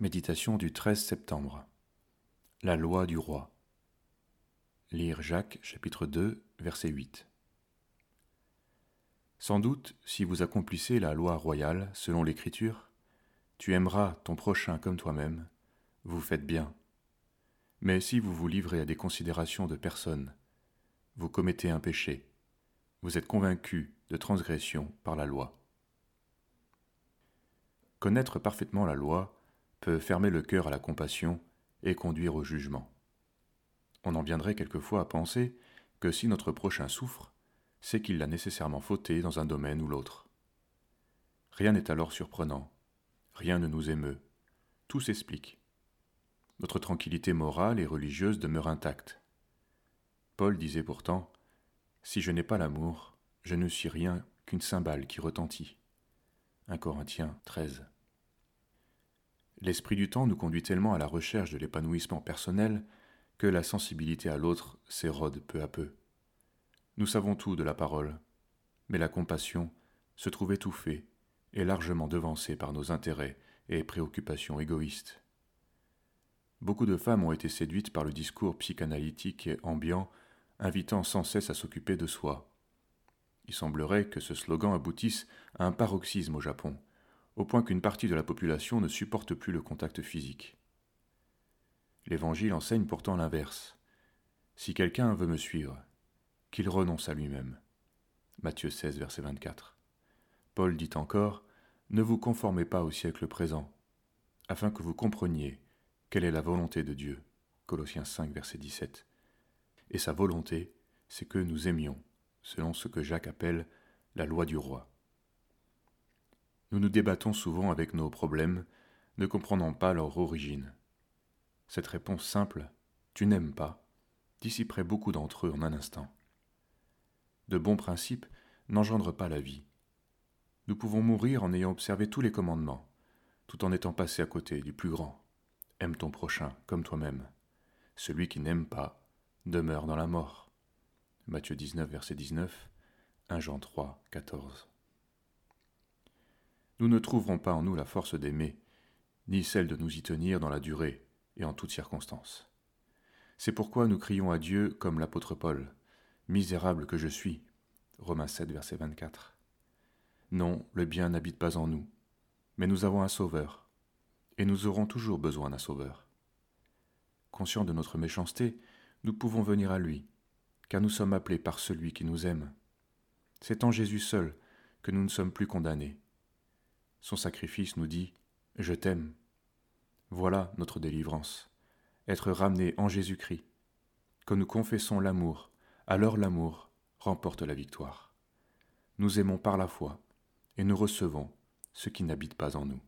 Méditation du 13 septembre. La loi du roi. Lire Jacques chapitre 2 verset 8. Sans doute, si vous accomplissez la loi royale selon l'Écriture, tu aimeras ton prochain comme toi-même, vous faites bien. Mais si vous vous livrez à des considérations de personnes, vous commettez un péché, vous êtes convaincu de transgression par la loi. Connaître parfaitement la loi, peut fermer le cœur à la compassion et conduire au jugement. On en viendrait quelquefois à penser que si notre prochain souffre, c'est qu'il l'a nécessairement fauté dans un domaine ou l'autre. Rien n'est alors surprenant, rien ne nous émeut, tout s'explique. Notre tranquillité morale et religieuse demeure intacte. Paul disait pourtant Si je n'ai pas l'amour, je ne suis rien qu'une cymbale qui retentit. 1 Corinthiens 13. L'esprit du temps nous conduit tellement à la recherche de l'épanouissement personnel que la sensibilité à l'autre s'érode peu à peu. Nous savons tout de la parole, mais la compassion se trouve étouffée et largement devancée par nos intérêts et préoccupations égoïstes. Beaucoup de femmes ont été séduites par le discours psychanalytique et ambiant invitant sans cesse à s'occuper de soi. Il semblerait que ce slogan aboutisse à un paroxysme au Japon, au point qu'une partie de la population ne supporte plus le contact physique. L'Évangile enseigne pourtant l'inverse. Si quelqu'un veut me suivre, qu'il renonce à lui-même. Matthieu 16, verset 24. Paul dit encore Ne vous conformez pas au siècle présent, afin que vous compreniez quelle est la volonté de Dieu. Colossiens 5, verset 17. Et sa volonté, c'est que nous aimions, selon ce que Jacques appelle la loi du roi. Nous nous débattons souvent avec nos problèmes, ne comprenant pas leur origine. Cette réponse simple, tu n'aimes pas, dissiperait beaucoup d'entre eux en un instant. De bons principes n'engendrent pas la vie. Nous pouvons mourir en ayant observé tous les commandements, tout en étant passé à côté du plus grand. Aime ton prochain comme toi-même. Celui qui n'aime pas demeure dans la mort. Matthieu 19, verset 19, 1 Jean 3, 14 nous ne trouverons pas en nous la force d'aimer, ni celle de nous y tenir dans la durée et en toutes circonstances. C'est pourquoi nous crions à Dieu comme l'apôtre Paul, Misérable que je suis. Romains 7, verset 24. Non, le bien n'habite pas en nous, mais nous avons un Sauveur, et nous aurons toujours besoin d'un Sauveur. Conscients de notre méchanceté, nous pouvons venir à lui, car nous sommes appelés par celui qui nous aime. C'est en Jésus seul que nous ne sommes plus condamnés, son sacrifice nous dit Je t'aime. Voilà notre délivrance, être ramené en Jésus-Christ. Quand nous confessons l'amour, alors l'amour remporte la victoire. Nous aimons par la foi et nous recevons ce qui n'habite pas en nous.